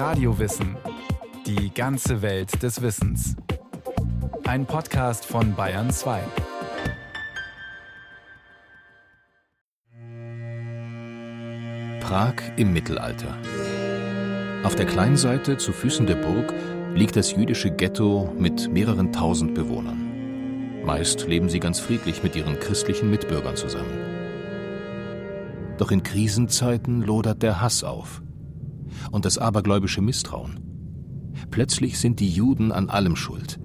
Radiowissen. Die ganze Welt des Wissens. Ein Podcast von Bayern 2. Prag im Mittelalter. Auf der Kleinseite zu Füßen der Burg liegt das jüdische Ghetto mit mehreren tausend Bewohnern. Meist leben sie ganz friedlich mit ihren christlichen Mitbürgern zusammen. Doch in Krisenzeiten lodert der Hass auf und das abergläubische Misstrauen. Plötzlich sind die Juden an allem schuld.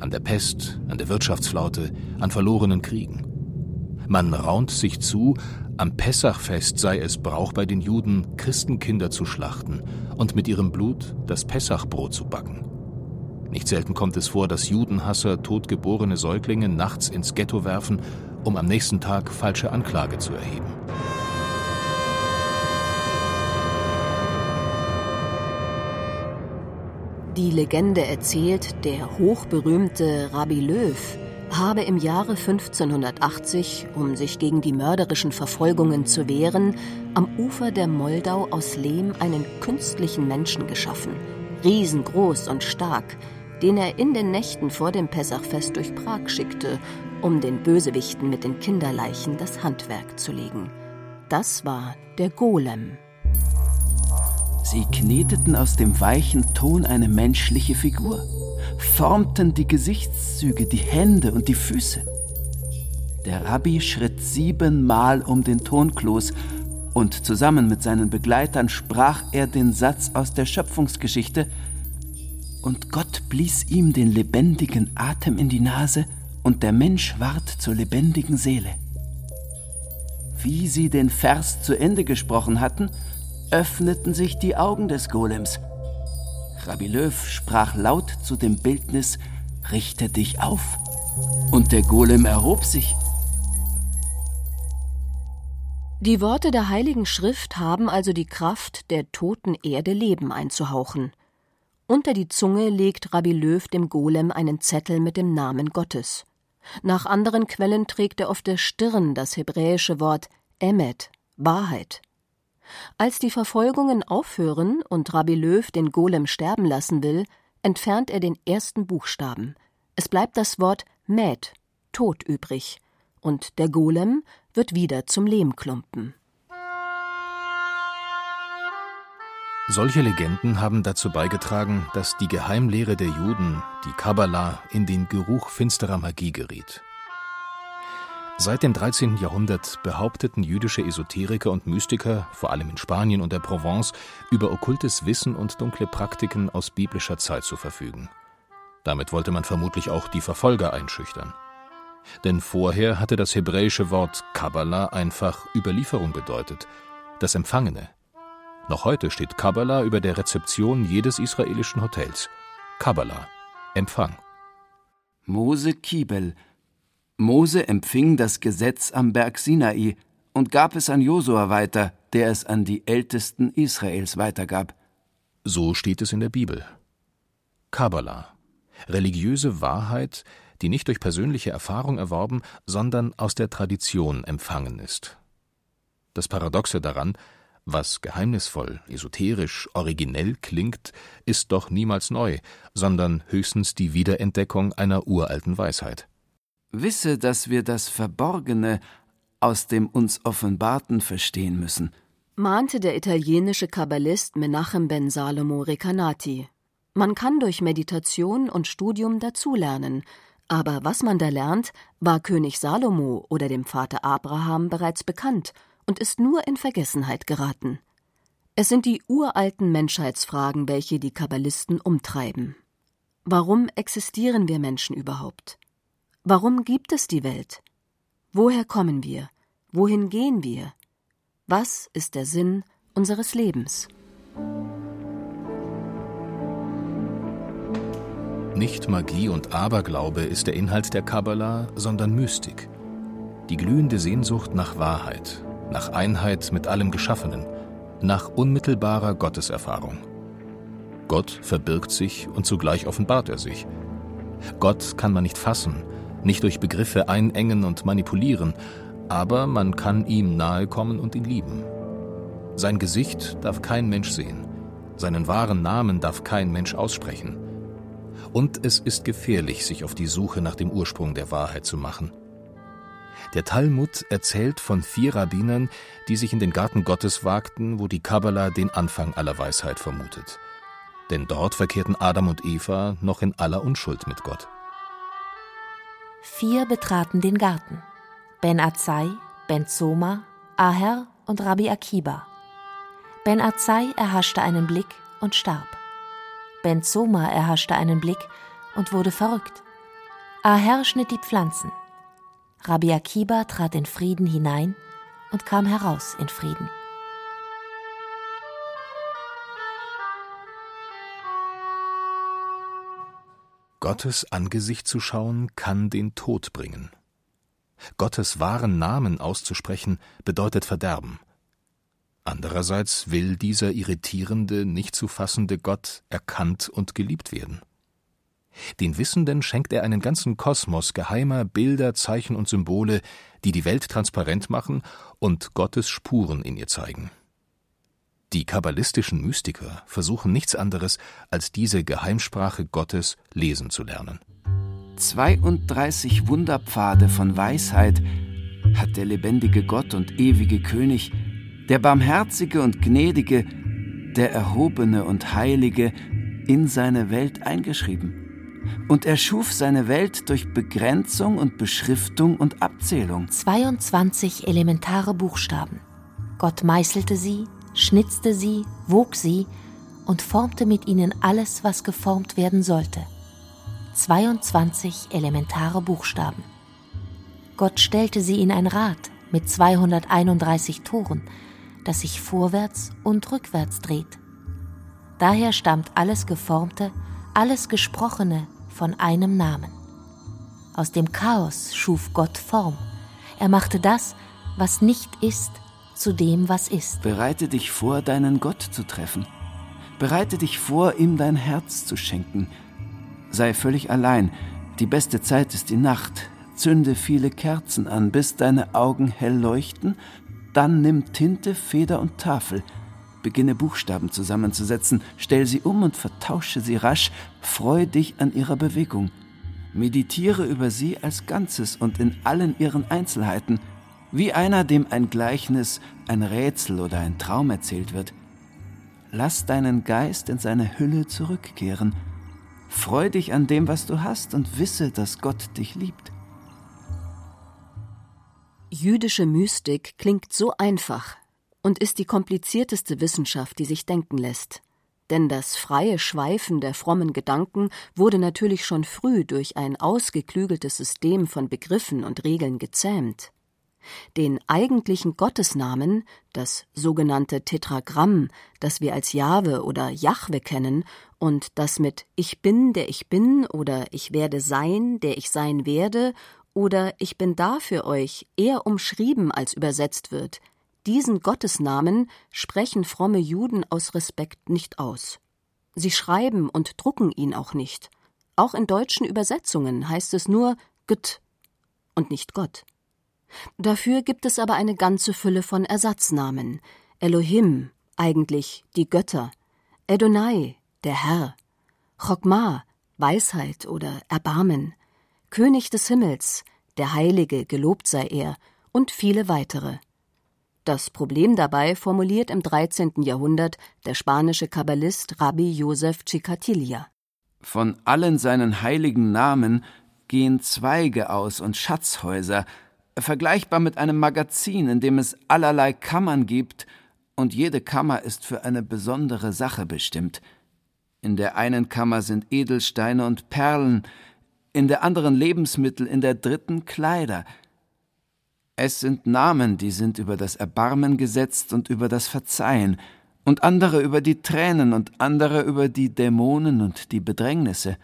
An der Pest, an der Wirtschaftsflaute, an verlorenen Kriegen. Man raunt sich zu, am Pessachfest sei es Brauch bei den Juden, Christenkinder zu schlachten und mit ihrem Blut das Pessachbrot zu backen. Nicht selten kommt es vor, dass Judenhasser totgeborene Säuglinge nachts ins Ghetto werfen, um am nächsten Tag falsche Anklage zu erheben. Die Legende erzählt, der hochberühmte Rabbi Löw habe im Jahre 1580, um sich gegen die mörderischen Verfolgungen zu wehren, am Ufer der Moldau aus Lehm einen künstlichen Menschen geschaffen, riesengroß und stark, den er in den Nächten vor dem Pessachfest durch Prag schickte, um den Bösewichten mit den Kinderleichen das Handwerk zu legen. Das war der Golem. Sie kneteten aus dem weichen Ton eine menschliche Figur, formten die Gesichtszüge, die Hände und die Füße. Der Rabbi schritt siebenmal um den Tonkloß und zusammen mit seinen Begleitern sprach er den Satz aus der Schöpfungsgeschichte und Gott blies ihm den lebendigen Atem in die Nase und der Mensch ward zur lebendigen Seele. Wie sie den Vers zu Ende gesprochen hatten, öffneten sich die Augen des Golems. Rabbi Löw sprach laut zu dem Bildnis, richte dich auf. Und der Golem erhob sich. Die Worte der Heiligen Schrift haben also die Kraft, der toten Erde Leben einzuhauchen. Unter die Zunge legt Rabbi Löw dem Golem einen Zettel mit dem Namen Gottes. Nach anderen Quellen trägt er auf der Stirn das hebräische Wort Emet, Wahrheit. Als die Verfolgungen aufhören und Rabbi Löw den Golem sterben lassen will, entfernt er den ersten Buchstaben. Es bleibt das Wort Mät, Tod übrig, und der Golem wird wieder zum Lehmklumpen. Solche Legenden haben dazu beigetragen, dass die Geheimlehre der Juden, die Kabbalah, in den Geruch finsterer Magie geriet. Seit dem 13. Jahrhundert behaupteten jüdische Esoteriker und Mystiker, vor allem in Spanien und der Provence, über okkultes Wissen und dunkle Praktiken aus biblischer Zeit zu verfügen. Damit wollte man vermutlich auch die Verfolger einschüchtern. Denn vorher hatte das hebräische Wort Kabbalah einfach Überlieferung bedeutet, das Empfangene. Noch heute steht Kabbalah über der Rezeption jedes israelischen Hotels. Kabbalah, Empfang. Mose Kibel, Mose empfing das Gesetz am Berg Sinai und gab es an Josua weiter, der es an die Ältesten Israels weitergab. So steht es in der Bibel. Kabbalah, religiöse Wahrheit, die nicht durch persönliche Erfahrung erworben, sondern aus der Tradition empfangen ist. Das Paradoxe daran, was geheimnisvoll, esoterisch, originell klingt, ist doch niemals neu, sondern höchstens die Wiederentdeckung einer uralten Weisheit. Wisse, dass wir das Verborgene aus dem uns Offenbarten verstehen müssen, mahnte der italienische Kabbalist Menachem ben Salomo Recanati. Man kann durch Meditation und Studium dazulernen, aber was man da lernt, war König Salomo oder dem Vater Abraham bereits bekannt und ist nur in Vergessenheit geraten. Es sind die uralten Menschheitsfragen, welche die Kabbalisten umtreiben. Warum existieren wir Menschen überhaupt? Warum gibt es die Welt? Woher kommen wir? Wohin gehen wir? Was ist der Sinn unseres Lebens? Nicht Magie und Aberglaube ist der Inhalt der Kabbalah, sondern Mystik. Die glühende Sehnsucht nach Wahrheit, nach Einheit mit allem Geschaffenen, nach unmittelbarer Gotteserfahrung. Gott verbirgt sich und zugleich offenbart er sich. Gott kann man nicht fassen, nicht durch Begriffe einengen und manipulieren, aber man kann ihm nahe kommen und ihn lieben. Sein Gesicht darf kein Mensch sehen, Seinen wahren Namen darf kein Mensch aussprechen. Und es ist gefährlich, sich auf die Suche nach dem Ursprung der Wahrheit zu machen. Der Talmud erzählt von vier Rabbinern, die sich in den Garten Gottes wagten, wo die Kabbala den Anfang aller Weisheit vermutet. Denn dort verkehrten Adam und Eva noch in aller Unschuld mit Gott. Vier betraten den Garten. Ben Azai, Ben Zoma, Aher und Rabbi Akiba. Ben Azai erhaschte einen Blick und starb. Ben Zoma erhaschte einen Blick und wurde verrückt. Aher schnitt die Pflanzen. Rabbi Akiba trat in Frieden hinein und kam heraus in Frieden. Gottes Angesicht zu schauen kann den Tod bringen. Gottes wahren Namen auszusprechen bedeutet Verderben. Andererseits will dieser irritierende, nicht zu fassende Gott erkannt und geliebt werden. Den Wissenden schenkt er einen ganzen Kosmos geheimer Bilder, Zeichen und Symbole, die die Welt transparent machen und Gottes Spuren in ihr zeigen. Die kabbalistischen Mystiker versuchen nichts anderes, als diese Geheimsprache Gottes lesen zu lernen. 32 Wunderpfade von Weisheit hat der lebendige Gott und ewige König, der barmherzige und gnädige, der erhobene und heilige in seine Welt eingeschrieben. Und er schuf seine Welt durch Begrenzung und Beschriftung und Abzählung. 22 elementare Buchstaben. Gott meißelte sie, schnitzte sie, wog sie und formte mit ihnen alles, was geformt werden sollte. 22 elementare Buchstaben. Gott stellte sie in ein Rad mit 231 Toren, das sich vorwärts und rückwärts dreht. Daher stammt alles Geformte, alles Gesprochene von einem Namen. Aus dem Chaos schuf Gott Form. Er machte das, was nicht ist, zu dem, was ist. Bereite dich vor, deinen Gott zu treffen. Bereite dich vor, ihm dein Herz zu schenken. Sei völlig allein. Die beste Zeit ist die Nacht. Zünde viele Kerzen an, bis deine Augen hell leuchten. Dann nimm Tinte, Feder und Tafel. Beginne Buchstaben zusammenzusetzen, stell sie um und vertausche sie rasch, freu dich an ihrer Bewegung. Meditiere über sie als Ganzes und in allen ihren Einzelheiten, wie einer, dem ein Gleichnis, ein Rätsel oder ein Traum erzählt wird. Lass deinen Geist in seine Hülle zurückkehren. Freu dich an dem, was du hast und wisse, dass Gott dich liebt. Jüdische Mystik klingt so einfach und ist die komplizierteste Wissenschaft, die sich denken lässt. Denn das freie Schweifen der frommen Gedanken wurde natürlich schon früh durch ein ausgeklügeltes System von Begriffen und Regeln gezähmt. Den eigentlichen Gottesnamen, das sogenannte Tetragramm, das wir als Jahwe oder Jahwe kennen und das mit Ich bin, der ich bin oder Ich werde sein, der ich sein werde oder Ich bin da für euch eher umschrieben als übersetzt wird, diesen Gottesnamen sprechen fromme Juden aus Respekt nicht aus. Sie schreiben und drucken ihn auch nicht. Auch in deutschen Übersetzungen heißt es nur Gott und nicht Gott. Dafür gibt es aber eine ganze Fülle von Ersatznamen. Elohim, eigentlich die Götter. Edonai, der Herr. Chokmah, Weisheit oder Erbarmen. König des Himmels, der Heilige, gelobt sei er, und viele weitere. Das Problem dabei formuliert im 13. Jahrhundert der spanische Kabbalist Rabbi Josef Chicatilla. Von allen seinen heiligen Namen gehen Zweige aus und Schatzhäuser, vergleichbar mit einem Magazin, in dem es allerlei Kammern gibt, und jede Kammer ist für eine besondere Sache bestimmt. In der einen Kammer sind Edelsteine und Perlen, in der anderen Lebensmittel, in der dritten Kleider. Es sind Namen, die sind über das Erbarmen gesetzt und über das Verzeihen, und andere über die Tränen und andere über die Dämonen und die Bedrängnisse.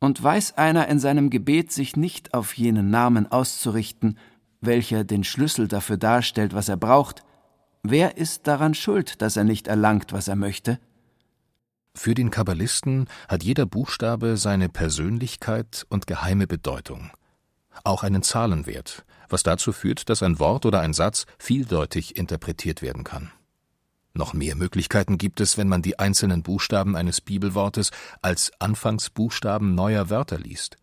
Und weiß einer in seinem Gebet sich nicht auf jenen Namen auszurichten, welcher den Schlüssel dafür darstellt, was er braucht, wer ist daran schuld, dass er nicht erlangt, was er möchte? Für den Kabbalisten hat jeder Buchstabe seine Persönlichkeit und geheime Bedeutung, auch einen Zahlenwert, was dazu führt, dass ein Wort oder ein Satz vieldeutig interpretiert werden kann. Noch mehr Möglichkeiten gibt es, wenn man die einzelnen Buchstaben eines Bibelwortes als Anfangsbuchstaben neuer Wörter liest.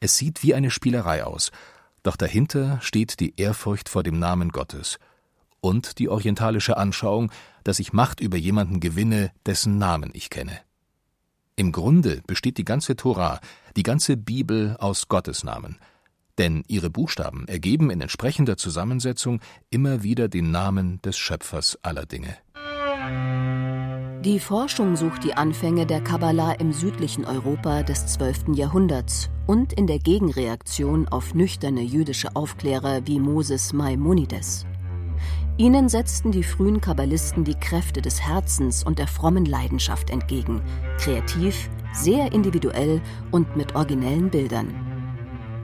Es sieht wie eine Spielerei aus, doch dahinter steht die Ehrfurcht vor dem Namen Gottes und die orientalische Anschauung, dass ich Macht über jemanden gewinne, dessen Namen ich kenne. Im Grunde besteht die ganze Tora, die ganze Bibel aus Gottes Namen, denn ihre Buchstaben ergeben in entsprechender Zusammensetzung immer wieder den Namen des Schöpfers aller Dinge. Die Forschung sucht die Anfänge der Kabbala im südlichen Europa des 12. Jahrhunderts und in der Gegenreaktion auf nüchterne jüdische Aufklärer wie Moses Maimonides. Ihnen setzten die frühen Kabbalisten die Kräfte des Herzens und der frommen Leidenschaft entgegen, kreativ, sehr individuell und mit originellen Bildern.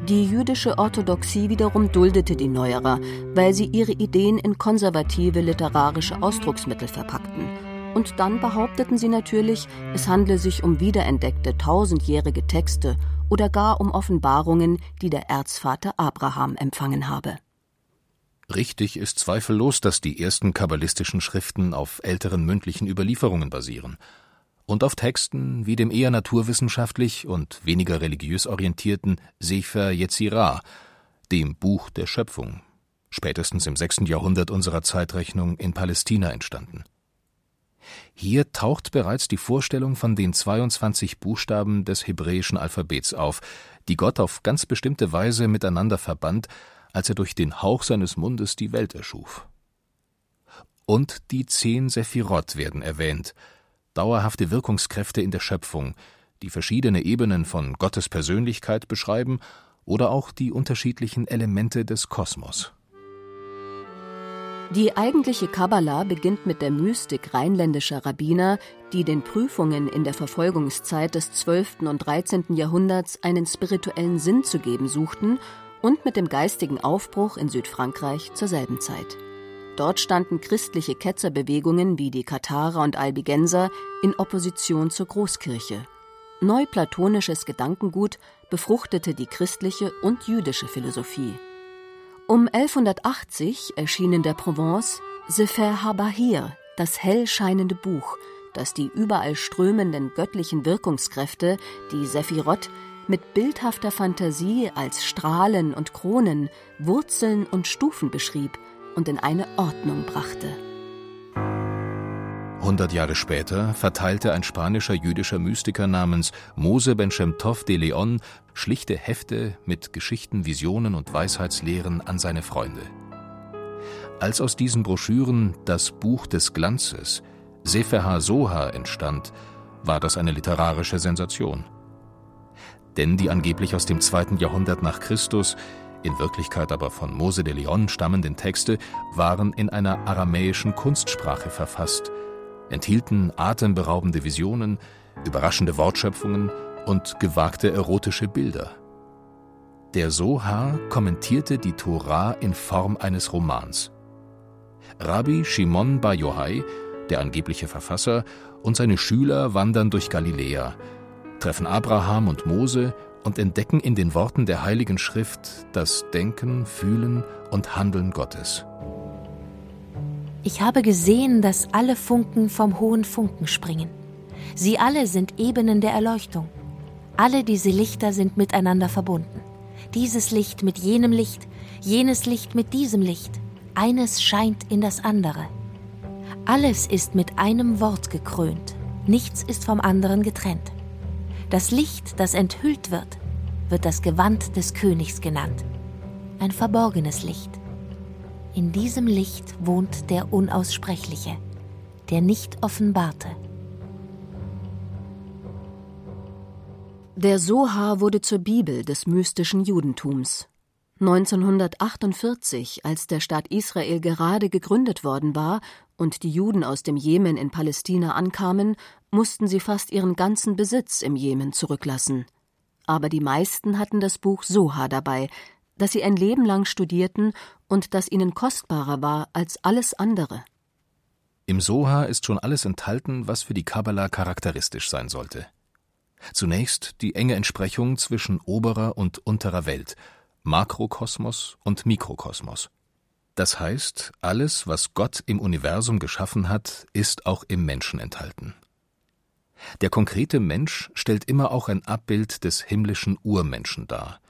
Die jüdische Orthodoxie wiederum duldete die Neuerer, weil sie ihre Ideen in konservative literarische Ausdrucksmittel verpackten. Und dann behaupteten sie natürlich, es handle sich um wiederentdeckte tausendjährige Texte oder gar um Offenbarungen, die der Erzvater Abraham empfangen habe. Richtig ist zweifellos, dass die ersten kabbalistischen Schriften auf älteren mündlichen Überlieferungen basieren und auf Texten wie dem eher naturwissenschaftlich und weniger religiös orientierten Sefer Yetzirah, dem Buch der Schöpfung, spätestens im sechsten Jahrhundert unserer Zeitrechnung in Palästina entstanden. Hier taucht bereits die Vorstellung von den 22 Buchstaben des hebräischen Alphabets auf, die Gott auf ganz bestimmte Weise miteinander verband als er durch den Hauch seines Mundes die Welt erschuf. Und die zehn Sephirot werden erwähnt, dauerhafte Wirkungskräfte in der Schöpfung, die verschiedene Ebenen von Gottes Persönlichkeit beschreiben oder auch die unterschiedlichen Elemente des Kosmos. Die eigentliche Kabbala beginnt mit der Mystik rheinländischer Rabbiner, die den Prüfungen in der Verfolgungszeit des 12. und 13. Jahrhunderts einen spirituellen Sinn zu geben suchten und mit dem geistigen Aufbruch in Südfrankreich zur selben Zeit. Dort standen christliche Ketzerbewegungen wie die Katharer und Albigenser in Opposition zur Großkirche. Neuplatonisches Gedankengut befruchtete die christliche und jüdische Philosophie. Um 1180 erschien in der Provence Sefer Habahir, das hell scheinende Buch, das die überall strömenden göttlichen Wirkungskräfte, die Sephirot, mit bildhafter Fantasie als Strahlen und Kronen, Wurzeln und Stufen beschrieb und in eine Ordnung brachte. Hundert Jahre später verteilte ein spanischer jüdischer Mystiker namens Mose Ben Tov de Leon schlichte Hefte mit Geschichten, Visionen und Weisheitslehren an seine Freunde. Als aus diesen Broschüren das Buch des Glanzes, Sefer HaSoha, entstand, war das eine literarische Sensation denn die angeblich aus dem zweiten Jahrhundert nach Christus, in Wirklichkeit aber von Mose de Leon stammenden Texte waren in einer aramäischen Kunstsprache verfasst, enthielten atemberaubende Visionen, überraschende Wortschöpfungen und gewagte erotische Bilder. Der Sohar kommentierte die Tora in Form eines Romans. Rabbi Shimon Bar Yochai, der angebliche Verfasser, und seine Schüler wandern durch Galiläa, treffen Abraham und Mose und entdecken in den Worten der Heiligen Schrift das Denken, Fühlen und Handeln Gottes. Ich habe gesehen, dass alle Funken vom hohen Funken springen. Sie alle sind Ebenen der Erleuchtung. Alle diese Lichter sind miteinander verbunden. Dieses Licht mit jenem Licht, jenes Licht mit diesem Licht. Eines scheint in das andere. Alles ist mit einem Wort gekrönt. Nichts ist vom anderen getrennt. Das Licht, das enthüllt wird, wird das Gewand des Königs genannt. Ein verborgenes Licht. In diesem Licht wohnt der Unaussprechliche, der nicht offenbarte. Der Soha wurde zur Bibel des mystischen Judentums. 1948, als der Staat Israel gerade gegründet worden war und die Juden aus dem Jemen in Palästina ankamen, mussten sie fast ihren ganzen Besitz im Jemen zurücklassen. Aber die meisten hatten das Buch Soha dabei, das sie ein Leben lang studierten und das ihnen kostbarer war als alles andere. Im Soha ist schon alles enthalten, was für die Kabbala charakteristisch sein sollte. Zunächst die enge Entsprechung zwischen oberer und unterer Welt, Makrokosmos und Mikrokosmos. Das heißt, alles, was Gott im Universum geschaffen hat, ist auch im Menschen enthalten. Der konkrete Mensch stellt immer auch ein Abbild des himmlischen Urmenschen dar.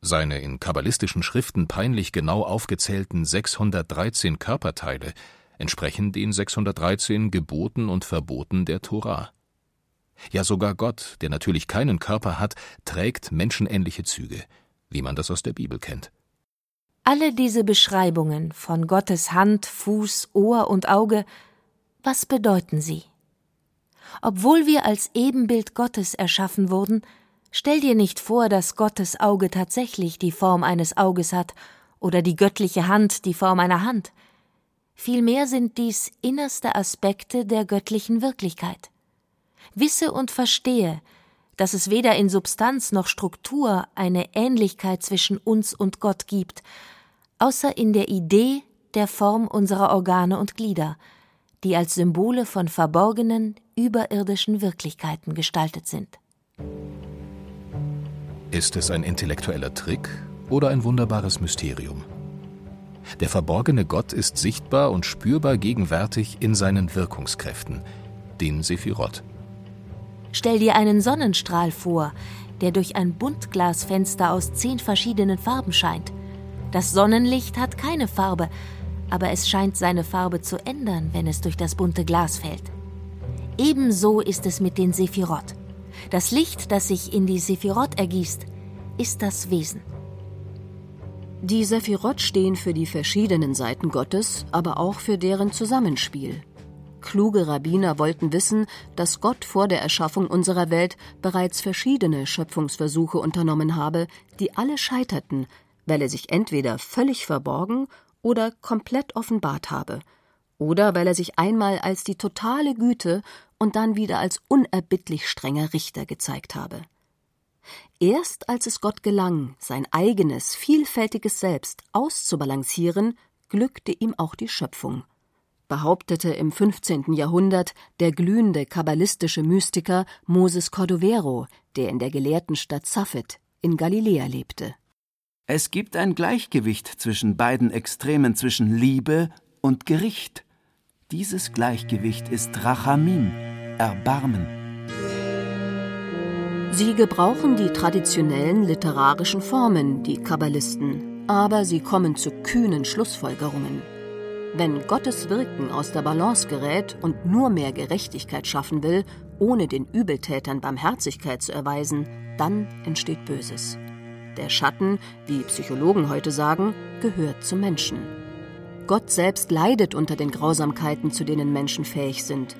Seine in kabbalistischen Schriften peinlich genau aufgezählten 613 Körperteile entsprechen den 613 Geboten und Verboten der Tora. Ja sogar Gott, der natürlich keinen Körper hat, trägt menschenähnliche Züge, wie man das aus der Bibel kennt. Alle diese Beschreibungen von Gottes Hand, Fuß, Ohr und Auge, was bedeuten sie? Obwohl wir als Ebenbild Gottes erschaffen wurden, stell dir nicht vor, dass Gottes Auge tatsächlich die Form eines Auges hat oder die göttliche Hand die Form einer Hand. Vielmehr sind dies innerste Aspekte der göttlichen Wirklichkeit. Wisse und verstehe, dass es weder in Substanz noch Struktur eine Ähnlichkeit zwischen uns und Gott gibt, außer in der Idee der Form unserer Organe und Glieder, die als Symbole von verborgenen, überirdischen Wirklichkeiten gestaltet sind. Ist es ein intellektueller Trick oder ein wunderbares Mysterium? Der verborgene Gott ist sichtbar und spürbar gegenwärtig in seinen Wirkungskräften, den Sephirot. Stell dir einen Sonnenstrahl vor, der durch ein Buntglasfenster aus zehn verschiedenen Farben scheint. Das Sonnenlicht hat keine Farbe, aber es scheint seine Farbe zu ändern, wenn es durch das bunte Glas fällt. Ebenso ist es mit den Sephirot. Das Licht, das sich in die Sephirot ergießt, ist das Wesen. Die Sephirot stehen für die verschiedenen Seiten Gottes, aber auch für deren Zusammenspiel. Kluge Rabbiner wollten wissen, dass Gott vor der Erschaffung unserer Welt bereits verschiedene Schöpfungsversuche unternommen habe, die alle scheiterten, weil er sich entweder völlig verborgen oder komplett offenbart habe, oder weil er sich einmal als die totale Güte und dann wieder als unerbittlich strenger Richter gezeigt habe. Erst als es Gott gelang, sein eigenes, vielfältiges Selbst auszubalancieren, glückte ihm auch die Schöpfung. Behauptete im 15. Jahrhundert der glühende kabbalistische Mystiker Moses Cordovero, der in der gelehrten Stadt Safed in Galiläa lebte. Es gibt ein Gleichgewicht zwischen beiden Extremen, zwischen Liebe und Gericht. Dieses Gleichgewicht ist Rachamim, Erbarmen. Sie gebrauchen die traditionellen literarischen Formen, die Kabbalisten, aber sie kommen zu kühnen Schlussfolgerungen. Wenn Gottes Wirken aus der Balance gerät und nur mehr Gerechtigkeit schaffen will, ohne den Übeltätern Barmherzigkeit zu erweisen, dann entsteht Böses. Der Schatten, wie Psychologen heute sagen, gehört zum Menschen. Gott selbst leidet unter den Grausamkeiten, zu denen Menschen fähig sind,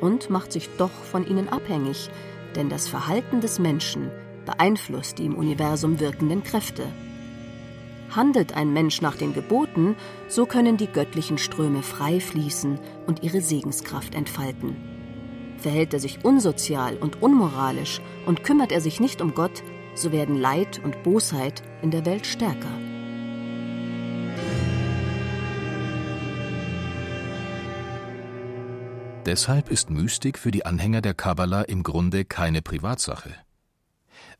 und macht sich doch von ihnen abhängig, denn das Verhalten des Menschen beeinflusst die im Universum wirkenden Kräfte. Handelt ein Mensch nach den Geboten, so können die göttlichen Ströme frei fließen und ihre Segenskraft entfalten. Verhält er sich unsozial und unmoralisch und kümmert er sich nicht um Gott, so werden Leid und Bosheit in der Welt stärker. Deshalb ist Mystik für die Anhänger der Kabbala im Grunde keine Privatsache.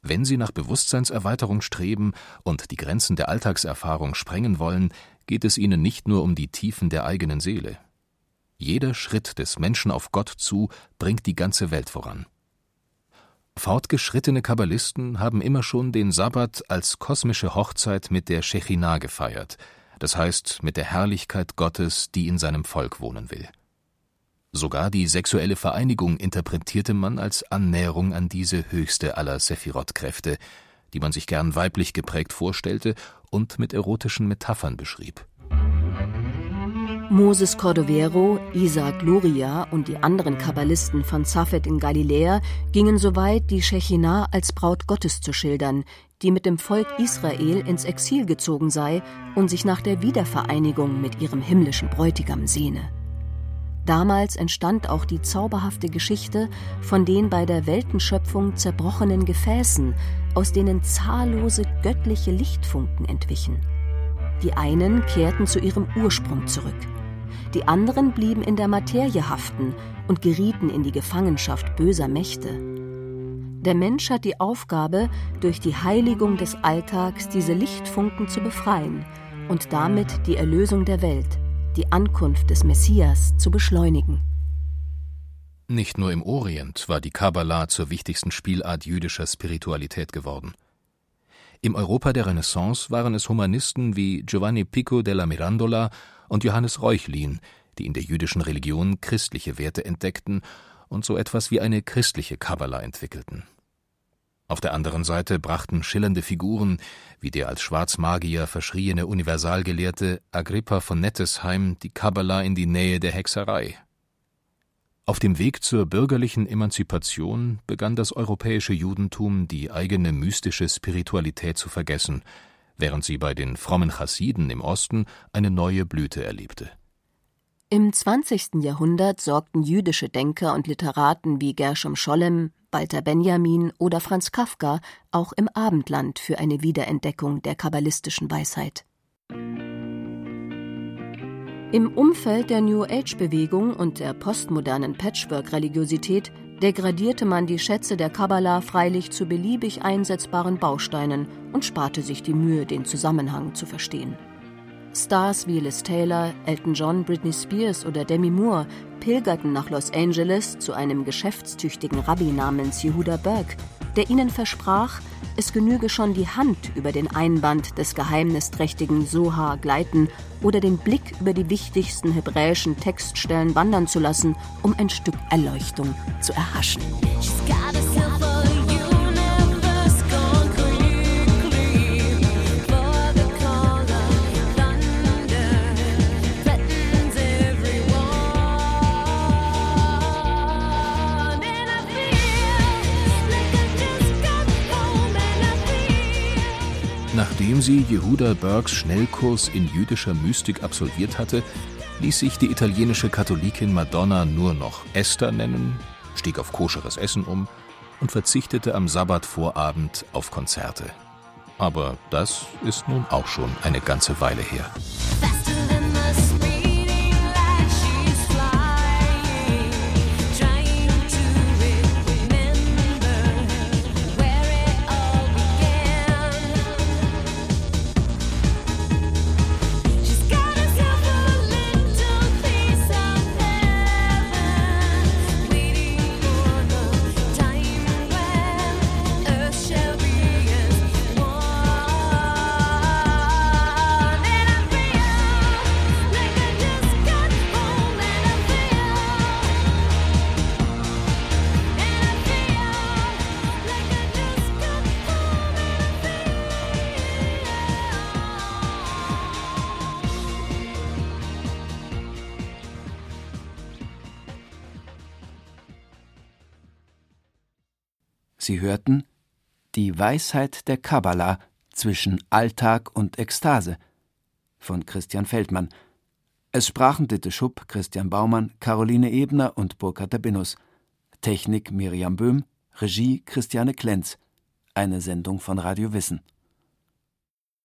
Wenn sie nach Bewusstseinserweiterung streben und die Grenzen der Alltagserfahrung sprengen wollen, geht es ihnen nicht nur um die Tiefen der eigenen Seele. Jeder Schritt des Menschen auf Gott zu bringt die ganze Welt voran. Fortgeschrittene Kabbalisten haben immer schon den Sabbat als kosmische Hochzeit mit der Shechinah gefeiert, das heißt mit der Herrlichkeit Gottes, die in seinem Volk wohnen will. Sogar die sexuelle Vereinigung interpretierte man als Annäherung an diese höchste aller Sephirot-Kräfte, die man sich gern weiblich geprägt vorstellte und mit erotischen Metaphern beschrieb. Moses Cordovero, Isaac Luria und die anderen Kabbalisten von Safed in Galiläa gingen so weit, die Shechinah als Braut Gottes zu schildern, die mit dem Volk Israel ins Exil gezogen sei und sich nach der Wiedervereinigung mit ihrem himmlischen Bräutigam sehne. Damals entstand auch die zauberhafte Geschichte von den bei der Weltenschöpfung zerbrochenen Gefäßen, aus denen zahllose göttliche Lichtfunken entwichen. Die einen kehrten zu ihrem Ursprung zurück, die anderen blieben in der Materie haften und gerieten in die Gefangenschaft böser Mächte. Der Mensch hat die Aufgabe, durch die Heiligung des Alltags diese Lichtfunken zu befreien und damit die Erlösung der Welt, die Ankunft des Messias zu beschleunigen. Nicht nur im Orient war die Kabbalah zur wichtigsten Spielart jüdischer Spiritualität geworden. Im Europa der Renaissance waren es Humanisten wie Giovanni Pico della Mirandola und Johannes Reuchlin, die in der jüdischen Religion christliche Werte entdeckten und so etwas wie eine christliche Kabbalah entwickelten. Auf der anderen Seite brachten schillernde Figuren wie der als Schwarzmagier verschriene Universalgelehrte Agrippa von Nettesheim die Kabbalah in die Nähe der Hexerei. Auf dem Weg zur bürgerlichen Emanzipation begann das europäische Judentum die eigene mystische Spiritualität zu vergessen, während sie bei den frommen Chassiden im Osten eine neue Blüte erlebte. Im 20. Jahrhundert sorgten jüdische Denker und Literaten wie Gershom Scholem, Walter Benjamin oder Franz Kafka auch im Abendland für eine Wiederentdeckung der kabbalistischen Weisheit. Im Umfeld der New Age-Bewegung und der postmodernen Patchwork-Religiosität degradierte man die Schätze der Kabbalah freilich zu beliebig einsetzbaren Bausteinen und sparte sich die Mühe, den Zusammenhang zu verstehen. Stars wie Liz Taylor, Elton John, Britney Spears oder Demi Moore pilgerten nach Los Angeles zu einem geschäftstüchtigen Rabbi namens Yehuda Berg, der ihnen versprach, es genüge schon die Hand über den Einband des geheimnisträchtigen Soha gleiten oder den Blick über die wichtigsten hebräischen Textstellen wandern zu lassen, um ein Stück Erleuchtung zu erhaschen. Nachdem sie Yehuda Bergs Schnellkurs in jüdischer Mystik absolviert hatte, ließ sich die italienische Katholikin Madonna nur noch Esther nennen, stieg auf koscheres Essen um und verzichtete am Sabbatvorabend auf Konzerte. Aber das ist nun auch schon eine ganze Weile her. Sie hörten Die Weisheit der Kabbala zwischen Alltag und Ekstase von Christian Feldmann. Es sprachen Ditte Schupp, Christian Baumann, Caroline Ebner und Burkhard Binus. Technik Miriam Böhm, Regie Christiane Klenz. Eine Sendung von Radio Wissen.